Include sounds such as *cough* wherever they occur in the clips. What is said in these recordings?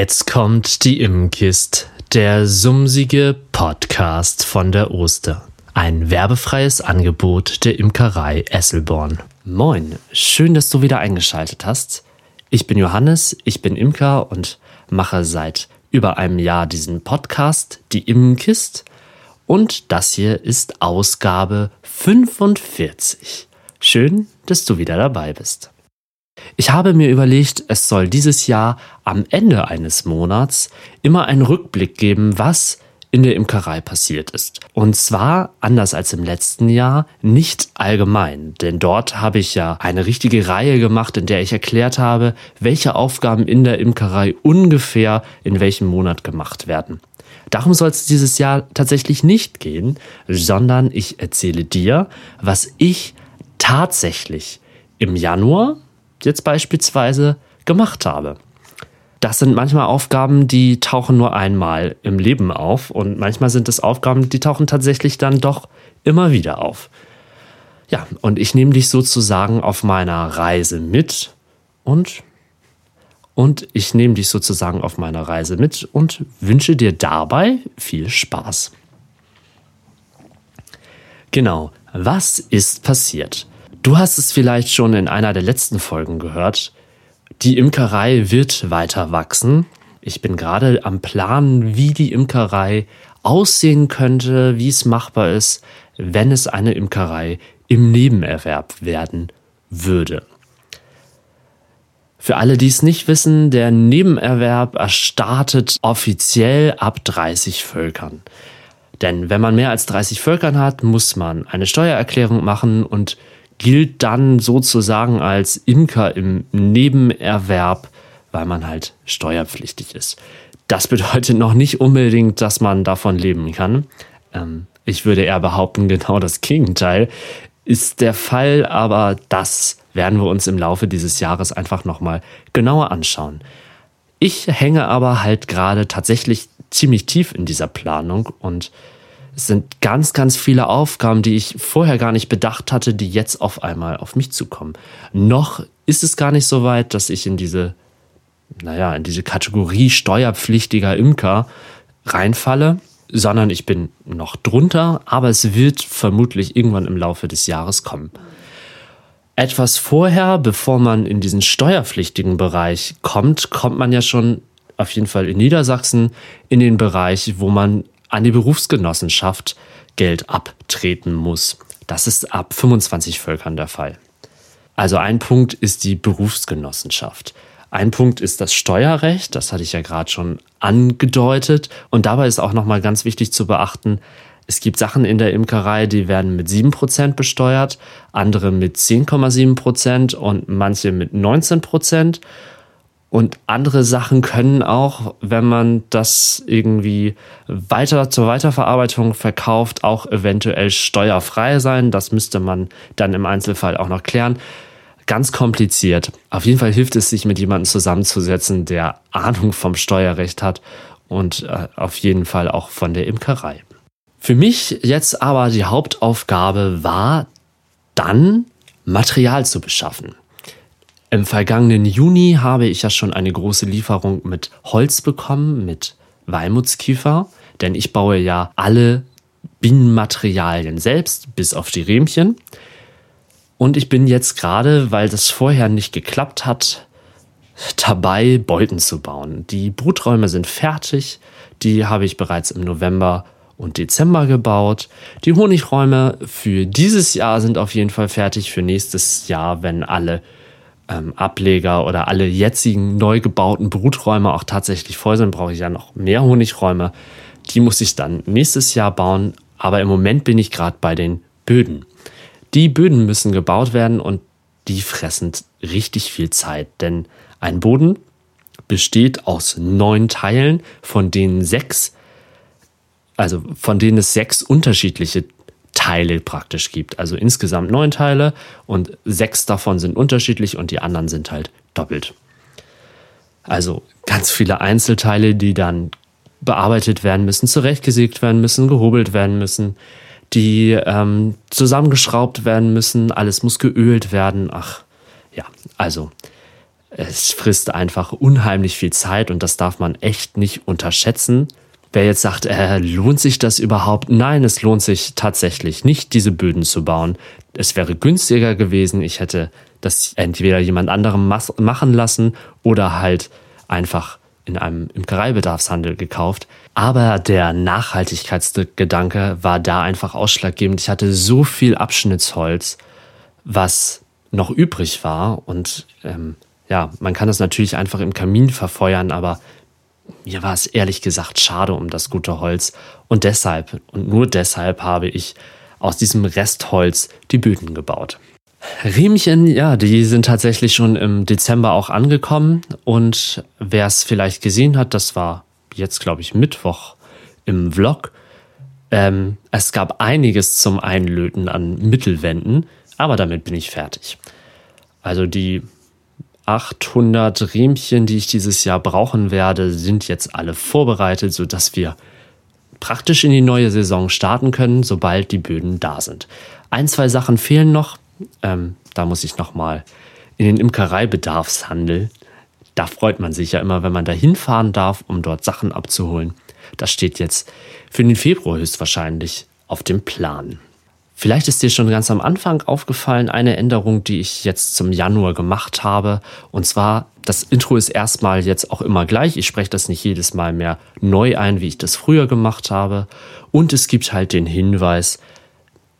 Jetzt kommt die Imkist, der sumsige Podcast von der Oster. Ein werbefreies Angebot der Imkerei Esselborn. Moin, schön, dass du wieder eingeschaltet hast. Ich bin Johannes, ich bin Imker und mache seit über einem Jahr diesen Podcast, die Imkist. Und das hier ist Ausgabe 45. Schön, dass du wieder dabei bist. Ich habe mir überlegt, es soll dieses Jahr am Ende eines Monats immer einen Rückblick geben, was in der Imkerei passiert ist. Und zwar, anders als im letzten Jahr, nicht allgemein. Denn dort habe ich ja eine richtige Reihe gemacht, in der ich erklärt habe, welche Aufgaben in der Imkerei ungefähr in welchem Monat gemacht werden. Darum soll es dieses Jahr tatsächlich nicht gehen, sondern ich erzähle dir, was ich tatsächlich im Januar jetzt beispielsweise gemacht habe. Das sind manchmal Aufgaben, die tauchen nur einmal im Leben auf und manchmal sind es Aufgaben, die tauchen tatsächlich dann doch immer wieder auf. Ja, und ich nehme dich sozusagen auf meiner Reise mit und und ich nehme dich sozusagen auf meiner Reise mit und wünsche dir dabei viel Spaß. Genau, was ist passiert? Du hast es vielleicht schon in einer der letzten Folgen gehört. Die Imkerei wird weiter wachsen. Ich bin gerade am Planen, wie die Imkerei aussehen könnte, wie es machbar ist, wenn es eine Imkerei im Nebenerwerb werden würde. Für alle, die es nicht wissen, der Nebenerwerb erstartet offiziell ab 30 Völkern. Denn wenn man mehr als 30 Völkern hat, muss man eine Steuererklärung machen und gilt dann sozusagen als Imker im Nebenerwerb, weil man halt steuerpflichtig ist. Das bedeutet noch nicht unbedingt, dass man davon leben kann. Ähm, ich würde eher behaupten, *laughs* genau das Gegenteil ist der Fall, aber das werden wir uns im Laufe dieses Jahres einfach nochmal genauer anschauen. Ich hänge aber halt gerade tatsächlich ziemlich tief in dieser Planung und es sind ganz, ganz viele Aufgaben, die ich vorher gar nicht bedacht hatte, die jetzt auf einmal auf mich zukommen. Noch ist es gar nicht so weit, dass ich in diese, naja, in diese Kategorie steuerpflichtiger Imker reinfalle, sondern ich bin noch drunter, aber es wird vermutlich irgendwann im Laufe des Jahres kommen. Etwas vorher, bevor man in diesen steuerpflichtigen Bereich kommt, kommt man ja schon auf jeden Fall in Niedersachsen in den Bereich, wo man an die Berufsgenossenschaft Geld abtreten muss. Das ist ab 25 Völkern der Fall. Also ein Punkt ist die Berufsgenossenschaft. Ein Punkt ist das Steuerrecht, das hatte ich ja gerade schon angedeutet. Und dabei ist auch nochmal ganz wichtig zu beachten, es gibt Sachen in der Imkerei, die werden mit 7% besteuert, andere mit 10,7% und manche mit 19%. Und andere Sachen können auch, wenn man das irgendwie weiter zur Weiterverarbeitung verkauft, auch eventuell steuerfrei sein. Das müsste man dann im Einzelfall auch noch klären. Ganz kompliziert. Auf jeden Fall hilft es, sich mit jemandem zusammenzusetzen, der Ahnung vom Steuerrecht hat und äh, auf jeden Fall auch von der Imkerei. Für mich jetzt aber die Hauptaufgabe war, dann Material zu beschaffen. Im vergangenen Juni habe ich ja schon eine große Lieferung mit Holz bekommen, mit Walmutskiefer, denn ich baue ja alle Bienenmaterialien selbst, bis auf die Rähmchen. Und ich bin jetzt gerade, weil das vorher nicht geklappt hat, dabei, Beuten zu bauen. Die Bruträume sind fertig, die habe ich bereits im November und Dezember gebaut. Die Honigräume für dieses Jahr sind auf jeden Fall fertig. Für nächstes Jahr, wenn alle ähm, Ableger oder alle jetzigen neu gebauten Bruträume auch tatsächlich voll sind, brauche ich ja noch mehr Honigräume. Die muss ich dann nächstes Jahr bauen. Aber im Moment bin ich gerade bei den Böden. Die Böden müssen gebaut werden und die fressen richtig viel Zeit, denn ein Boden besteht aus neun Teilen, von denen sechs, also von denen es sechs unterschiedliche Teile praktisch gibt. Also insgesamt neun Teile und sechs davon sind unterschiedlich und die anderen sind halt doppelt. Also ganz viele Einzelteile, die dann bearbeitet werden müssen, zurechtgesägt werden müssen, gehobelt werden müssen, die ähm, zusammengeschraubt werden müssen, alles muss geölt werden. Ach ja, also es frisst einfach unheimlich viel Zeit und das darf man echt nicht unterschätzen. Wer jetzt sagt, äh, lohnt sich das überhaupt? Nein, es lohnt sich tatsächlich nicht, diese Böden zu bauen. Es wäre günstiger gewesen. Ich hätte das entweder jemand anderem machen lassen oder halt einfach in einem Imkereibedarfshandel gekauft. Aber der Nachhaltigkeitsgedanke war da einfach ausschlaggebend. Ich hatte so viel Abschnittsholz, was noch übrig war. Und ähm, ja, man kann das natürlich einfach im Kamin verfeuern, aber mir war es ehrlich gesagt schade um das gute Holz. Und deshalb, und nur deshalb habe ich aus diesem Restholz die Böden gebaut. Riemchen, ja, die sind tatsächlich schon im Dezember auch angekommen. Und wer es vielleicht gesehen hat, das war jetzt, glaube ich, Mittwoch im Vlog. Ähm, es gab einiges zum Einlöten an Mittelwänden, aber damit bin ich fertig. Also die 800 Riemchen, die ich dieses Jahr brauchen werde, sind jetzt alle vorbereitet, sodass wir praktisch in die neue Saison starten können, sobald die Böden da sind. Ein, zwei Sachen fehlen noch. Ähm, da muss ich nochmal in den Imkereibedarfshandel. Da freut man sich ja immer, wenn man da hinfahren darf, um dort Sachen abzuholen. Das steht jetzt für den Februar höchstwahrscheinlich auf dem Plan. Vielleicht ist dir schon ganz am Anfang aufgefallen, eine Änderung, die ich jetzt zum Januar gemacht habe. Und zwar, das Intro ist erstmal jetzt auch immer gleich. Ich spreche das nicht jedes Mal mehr neu ein, wie ich das früher gemacht habe. Und es gibt halt den Hinweis,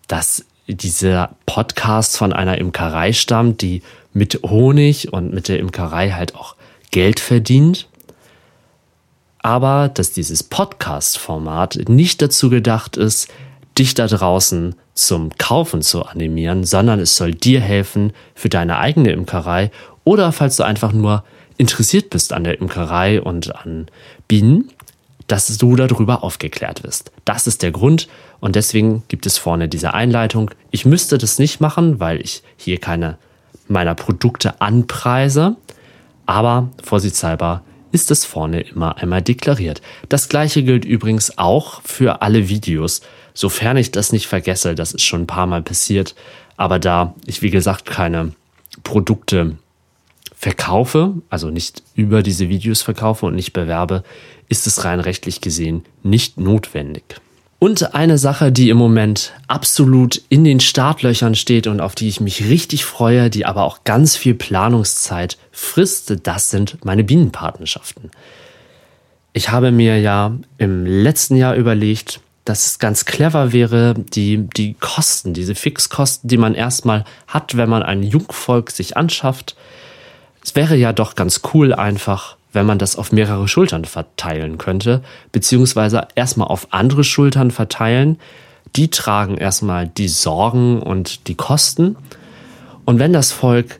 dass dieser Podcast von einer Imkerei stammt, die mit Honig und mit der Imkerei halt auch Geld verdient. Aber dass dieses Podcast-Format nicht dazu gedacht ist, dich da draußen zum Kaufen zu animieren, sondern es soll dir helfen für deine eigene Imkerei oder falls du einfach nur interessiert bist an der Imkerei und an Bienen, dass du darüber aufgeklärt wirst. Das ist der Grund und deswegen gibt es vorne diese Einleitung. Ich müsste das nicht machen, weil ich hier keine meiner Produkte anpreise, aber vorsichtshalber ist es vorne immer einmal deklariert. Das gleiche gilt übrigens auch für alle Videos, sofern ich das nicht vergesse, das ist schon ein paar Mal passiert, aber da ich wie gesagt keine Produkte verkaufe, also nicht über diese Videos verkaufe und nicht bewerbe, ist es rein rechtlich gesehen nicht notwendig. Und eine Sache, die im Moment absolut in den Startlöchern steht und auf die ich mich richtig freue, die aber auch ganz viel Planungszeit frisst, das sind meine Bienenpartnerschaften. Ich habe mir ja im letzten Jahr überlegt, dass es ganz clever wäre, die, die Kosten, diese Fixkosten, die man erstmal hat, wenn man ein Jungvolk sich anschafft. Es wäre ja doch ganz cool einfach, wenn man das auf mehrere Schultern verteilen könnte, beziehungsweise erstmal auf andere Schultern verteilen. Die tragen erstmal die Sorgen und die Kosten. Und wenn das Volk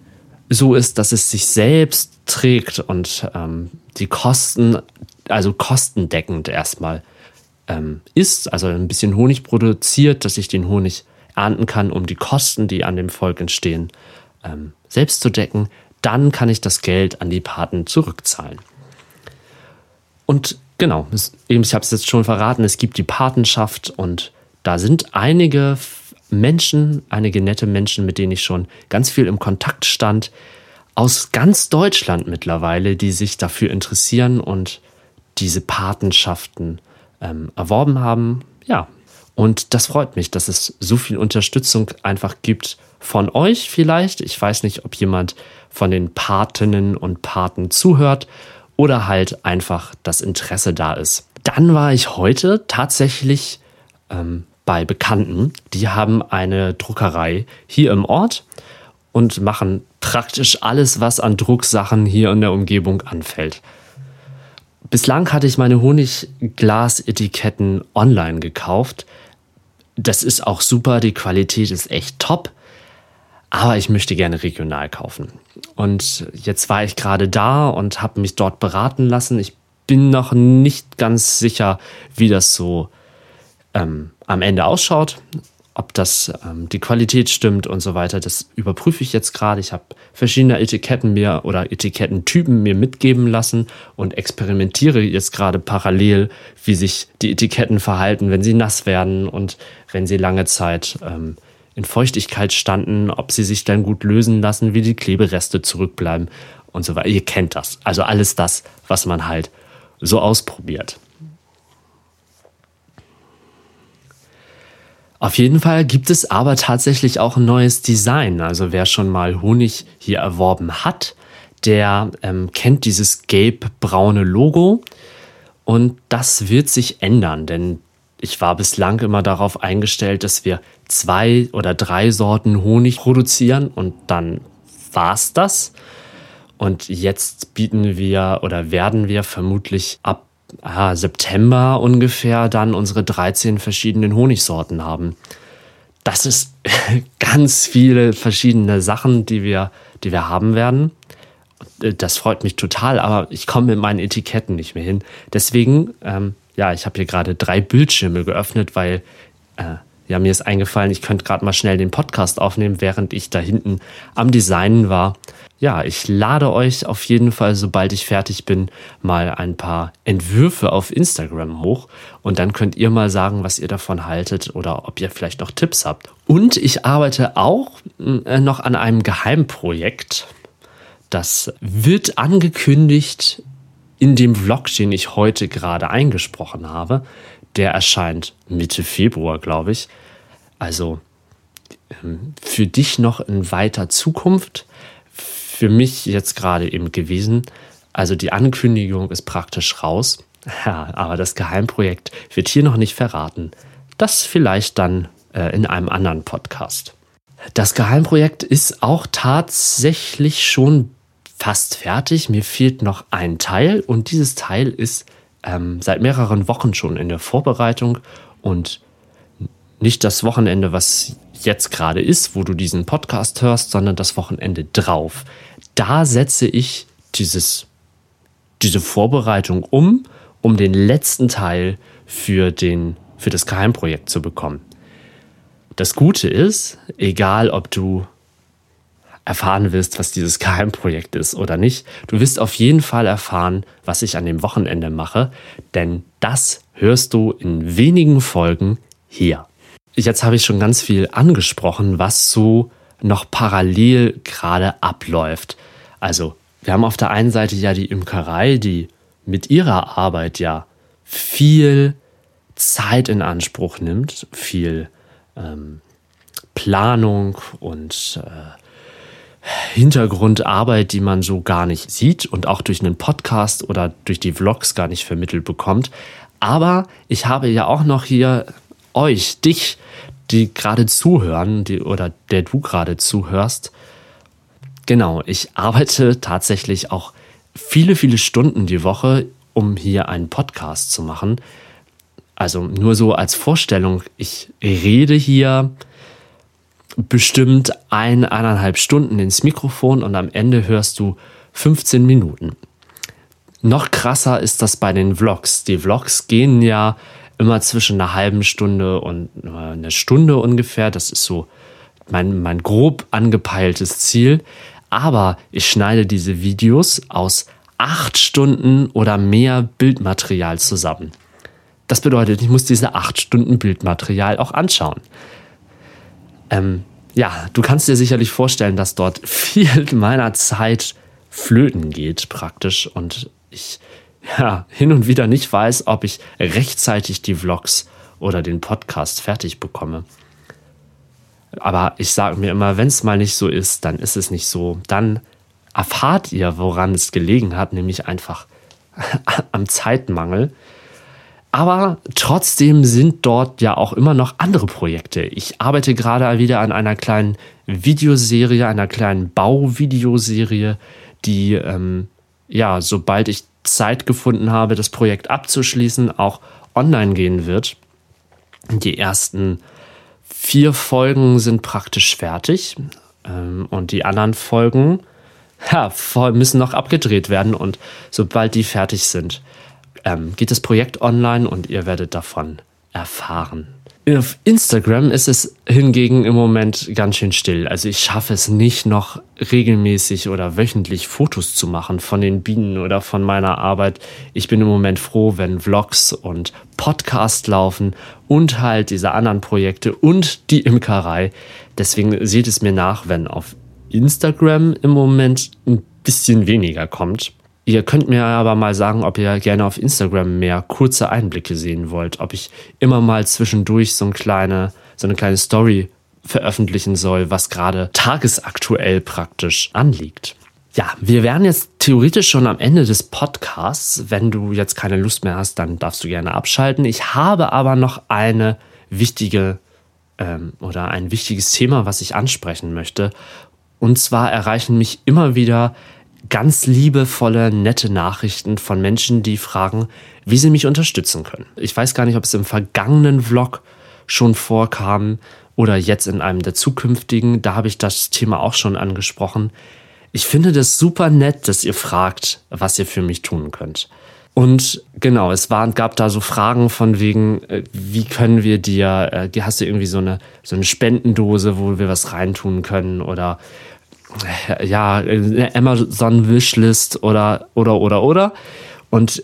so ist, dass es sich selbst trägt und ähm, die Kosten, also kostendeckend erstmal ähm, isst, also ein bisschen Honig produziert, dass ich den Honig ernten kann, um die Kosten, die an dem Volk entstehen, ähm, selbst zu decken, dann kann ich das Geld an die Paten zurückzahlen. Und genau, es, eben, ich habe es jetzt schon verraten, es gibt die Patenschaft und da sind einige Menschen, einige nette Menschen, mit denen ich schon ganz viel im Kontakt stand, aus ganz Deutschland mittlerweile, die sich dafür interessieren und diese Patenschaften ähm, erworben haben. Ja, und das freut mich, dass es so viel Unterstützung einfach gibt von euch vielleicht. Ich weiß nicht, ob jemand von den Patinnen und Paten zuhört oder halt einfach das Interesse da ist. Dann war ich heute tatsächlich ähm, bei Bekannten. Die haben eine Druckerei hier im Ort und machen praktisch alles, was an Drucksachen hier in der Umgebung anfällt. Bislang hatte ich meine Honigglas-Etiketten online gekauft. Das ist auch super, die Qualität ist echt top. Aber ich möchte gerne regional kaufen. Und jetzt war ich gerade da und habe mich dort beraten lassen. Ich bin noch nicht ganz sicher, wie das so ähm, am Ende ausschaut ob das ähm, die Qualität stimmt und so weiter. Das überprüfe ich jetzt gerade. Ich habe verschiedene Etiketten mir oder Etikettentypen mir mitgeben lassen und experimentiere jetzt gerade parallel, wie sich die Etiketten verhalten, wenn sie nass werden und wenn sie lange Zeit ähm, in Feuchtigkeit standen, ob sie sich dann gut lösen lassen, wie die Klebereste zurückbleiben und so weiter. Ihr kennt das. Also alles das, was man halt so ausprobiert. Auf jeden Fall gibt es aber tatsächlich auch ein neues Design. Also wer schon mal Honig hier erworben hat, der ähm, kennt dieses gelb-braune Logo. Und das wird sich ändern, denn ich war bislang immer darauf eingestellt, dass wir zwei oder drei Sorten Honig produzieren und dann war's das. Und jetzt bieten wir oder werden wir vermutlich ab ah, September ungefähr dann unsere 13 verschiedenen Honigsorten haben. Das ist *laughs* ganz viele verschiedene Sachen, die wir, die wir haben werden. Das freut mich total, aber ich komme mit meinen Etiketten nicht mehr hin. Deswegen, ähm, ja, ich habe hier gerade drei Bildschirme geöffnet, weil äh, ja, mir ist eingefallen, ich könnte gerade mal schnell den Podcast aufnehmen, während ich da hinten am Designen war. Ja, ich lade euch auf jeden Fall, sobald ich fertig bin, mal ein paar Entwürfe auf Instagram hoch und dann könnt ihr mal sagen, was ihr davon haltet oder ob ihr vielleicht noch Tipps habt. Und ich arbeite auch äh, noch an einem Geheimprojekt. Das wird angekündigt in dem Vlog, den ich heute gerade eingesprochen habe. Der erscheint Mitte Februar, glaube ich. Also ähm, für dich noch in weiter Zukunft. Für mich jetzt gerade eben gewesen. Also die Ankündigung ist praktisch raus. *laughs* Ja, aber das Geheimprojekt wird hier noch nicht verraten. Das vielleicht dann äh, in einem anderen Podcast. Das Geheimprojekt ist auch tatsächlich schon fast fertig. Mir fehlt noch ein Teil und dieses Teil ist ähm, seit mehreren Wochen schon in der Vorbereitung und nicht das Wochenende, was jetzt gerade ist, wo du diesen Podcast hörst, sondern das Wochenende drauf. Da setze ich dieses, diese Vorbereitung um, um den letzten Teil für, den, für das Geheimprojekt zu bekommen. Das Gute ist, egal ob du erfahren willst, was dieses Geheimprojekt ist oder nicht, du wirst auf jeden Fall erfahren, was ich an dem Wochenende mache, denn das hörst du in wenigen Folgen hier. Jetzt habe ich schon ganz viel angesprochen, was so noch parallel gerade abläuft. Also, wir haben auf der einen Seite ja die Imkerei, die mit ihrer Arbeit ja viel Zeit in Anspruch nimmt, viel ähm, Planung und äh, Hintergrundarbeit, die man so gar nicht sieht und auch durch einen Podcast oder durch die Vlogs gar nicht vermittelt bekommt. Aber ich habe ja auch noch hier euch, dich, die gerade zuhören, die, oder der du gerade zuhörst. Genau, ich arbeite tatsächlich auch viele, viele Stunden die Woche, um hier einen Podcast zu machen. Also nur so als Vorstellung, ich rede hier bestimmt ein, eineinhalb Stunden ins Mikrofon und am Ende hörst du 15 Minuten. Noch krasser ist das bei den Vlogs. Die Vlogs gehen ja immer zwischen einer halben Stunde und einer Stunde ungefähr. Das ist so mein, mein grob angepeiltes Ziel. Aber ich schneide diese Videos aus acht Stunden oder mehr Bildmaterial zusammen. Das bedeutet, ich muss diese acht Stunden Bildmaterial auch anschauen. Ähm, ja, du kannst dir sicherlich vorstellen, dass dort *laughs* viel meiner Zeit flöten geht praktisch und ich ja, hin und wieder nicht weiß, ob ich rechtzeitig die Vlogs oder den Podcast fertig bekomme. Aber ich sage mir immer, wenn es mal nicht so ist, dann ist es nicht so. Dann erfahrt ihr, woran es gelegen hat, nämlich einfach *laughs* am Zeitmangel. Aber trotzdem sind dort ja auch immer noch andere Projekte. Ich arbeite gerade wieder an einer kleinen Videoserie, einer kleinen Bauvideoserie, die, ähm, ja, sobald ich Zeit gefunden habe, das Projekt abzuschließen, auch online gehen wird. Die ersten vier Folgen sind praktisch fertig ähm, und die anderen Folgen ja, müssen noch abgedreht werden und sobald die fertig sind, ähm, geht das Projekt online und ihr werdet davon erfahren. Auf Instagram ist es hingegen im Moment ganz schön still. Also ich schaffe es nicht noch regelmäßig oder wöchentlich Fotos zu machen von den Bienen oder von meiner Arbeit. Ich bin im Moment froh, wenn Vlogs und Podcast laufen und halt diese anderen Projekte und die Imkerei. Deswegen seht es mir nach, wenn auf Instagram im Moment ein bisschen weniger kommt. Ihr könnt mir aber mal sagen, ob ihr gerne auf Instagram mehr kurze Einblicke sehen wollt, ob ich immer mal zwischendurch so eine kleine, so eine kleine Story veröffentlichen soll, was gerade tagesaktuell praktisch anliegt. Ja, wir wären jetzt theoretisch schon am Ende des Podcasts. Wenn du jetzt keine Lust mehr hast, dann darfst du gerne abschalten. Ich habe aber noch eine wichtige ähm, oder ein wichtiges Thema, was ich ansprechen möchte. Und zwar erreichen mich immer wieder ganz liebevolle, nette Nachrichten von Menschen, die fragen, wie sie mich unterstützen können. Ich weiß gar nicht, ob es im vergangenen Vlog schon vorkam oder jetzt in einem der zukünftigen. Da habe ich das Thema auch schon angesprochen. Ich finde das super nett, dass ihr fragt, was ihr für mich tun könnt. Und genau, es waren, gab da so Fragen von wegen, äh, wie können wir dir, äh, hast du irgendwie so eine, so eine Spendendose, wo wir was reintun können oder ja, Amazon Wishlist oder, oder, oder, oder. Und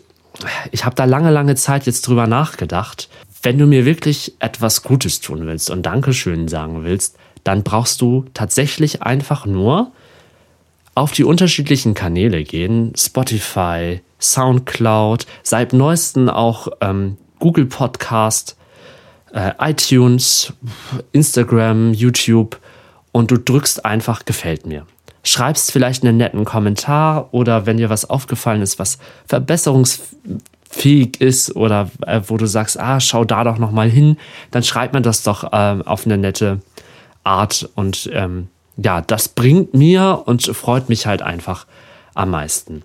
ich habe da lange, lange Zeit jetzt drüber nachgedacht. Wenn du mir wirklich etwas Gutes tun willst und Dankeschön sagen willst, dann brauchst du tatsächlich einfach nur auf die unterschiedlichen Kanäle gehen, Spotify, Soundcloud, seit neuesten auch ähm, Google Podcast, äh, iTunes, Instagram, YouTube und du drückst einfach gefällt mir. Schreibst vielleicht einen netten Kommentar oder wenn dir was aufgefallen ist, was verbesserungsfähig ist oder äh, wo du sagst, ah, schau da doch noch mal hin, dann schreib mir das doch äh, auf eine nette Art und ähm, ja, das bringt mir und freut mich halt einfach am meisten.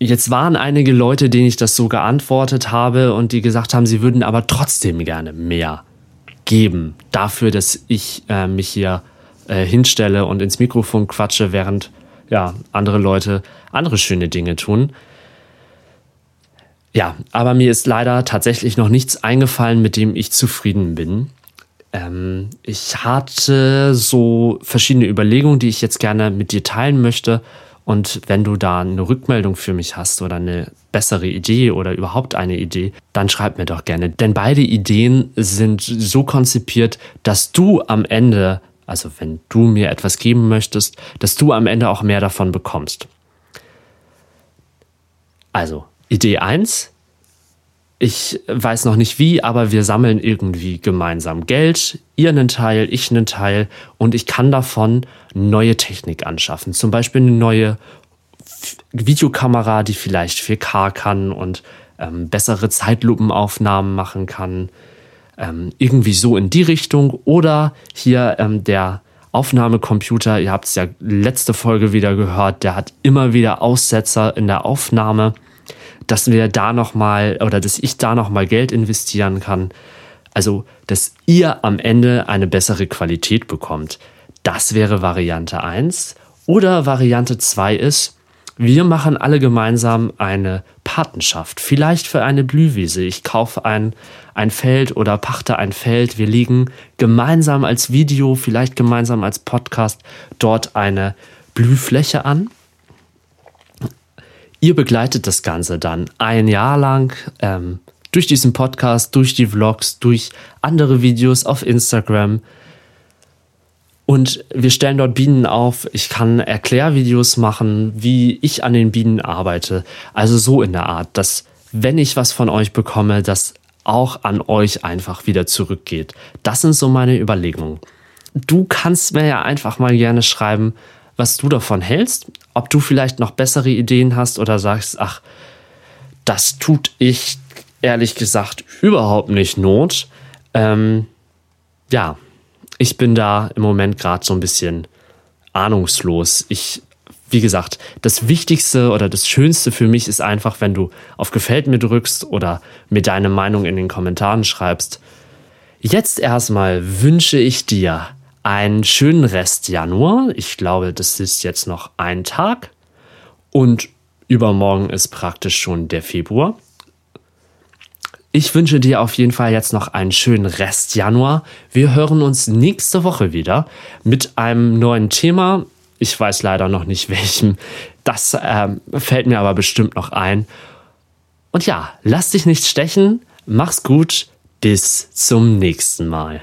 Jetzt waren einige Leute, denen ich das so geantwortet habe und die gesagt haben, sie würden aber trotzdem gerne mehr geben dafür, dass ich äh, mich hier äh, hinstelle und ins Mikrofon quatsche, während ja andere Leute andere schöne Dinge tun. Ja, aber mir ist leider tatsächlich noch nichts eingefallen, mit dem ich zufrieden bin. Ähm, ich hatte so verschiedene Überlegungen, die ich jetzt gerne mit dir teilen möchte. Und wenn du da eine Rückmeldung für mich hast oder eine bessere Idee oder überhaupt eine Idee, dann schreib mir doch gerne. Denn beide Ideen sind so konzipiert, dass du am Ende, also wenn du mir etwas geben möchtest, dass du am Ende auch mehr davon bekommst. Also, Idee 1, ich weiß noch nicht wie, aber wir sammeln irgendwie gemeinsam Geld, ihr einen Teil, ich einen Teil und ich kann davon neue Technik anschaffen. Zum Beispiel eine neue Videokamera, die vielleicht 4K kann und ähm, bessere Zeitlupenaufnahmen machen kann. Ähm, irgendwie so in die Richtung. Oder hier ähm, der Aufnahmecomputer, ihr habt es ja letzte Folge wieder gehört, der hat immer wieder Aussetzer in der Aufnahme dass wir da noch mal oder dass ich da noch mal Geld investieren kann. Also, dass ihr am Ende eine bessere Qualität bekommt. Das wäre Variante 1. Oder Variante 2 ist, wir machen alle gemeinsam eine Patenschaft. Vielleicht für eine Blühwiese. Ich kaufe ein, ein Feld oder pachte ein Feld. Wir legen gemeinsam als Video, vielleicht gemeinsam als Podcast dort eine Blühfläche an Ihr begleitet das Ganze dann ein Jahr lang ähm, durch diesen Podcast, durch die Vlogs, durch andere Videos auf Instagram. Und wir stellen dort Bienen auf. Ich kann Erklärvideos machen, wie ich an den Bienen arbeite. Also so in der Art, dass wenn ich was von euch bekomme, das auch an euch einfach wieder zurückgeht. Das sind so meine Überlegungen. Du kannst mir ja einfach mal gerne schreiben, was du davon hältst, ob du vielleicht noch bessere Ideen hast oder sagst, ach, das tut ich ehrlich gesagt überhaupt nicht Not. Ähm, ja, ich bin da im Moment gerade so ein bisschen ahnungslos. Ich, wie gesagt, das Wichtigste oder das Schönste für mich ist einfach, wenn du auf Gefällt mir drückst oder mir deine Meinung in den Kommentaren schreibst. Jetzt erstmal wünsche ich dir einen schönen Rest Januar. Ich glaube, das ist jetzt noch ein Tag. Und übermorgen ist praktisch schon der Februar. Ich wünsche dir auf jeden Fall jetzt noch einen schönen Rest Januar. Wir hören uns nächste Woche wieder mit einem neuen Thema. Ich weiß leider noch nicht *laughs* welchem. Das äh, fällt mir aber bestimmt noch ein. Und ja, lass dich nicht stechen. Mach's gut. Bis zum nächsten Mal.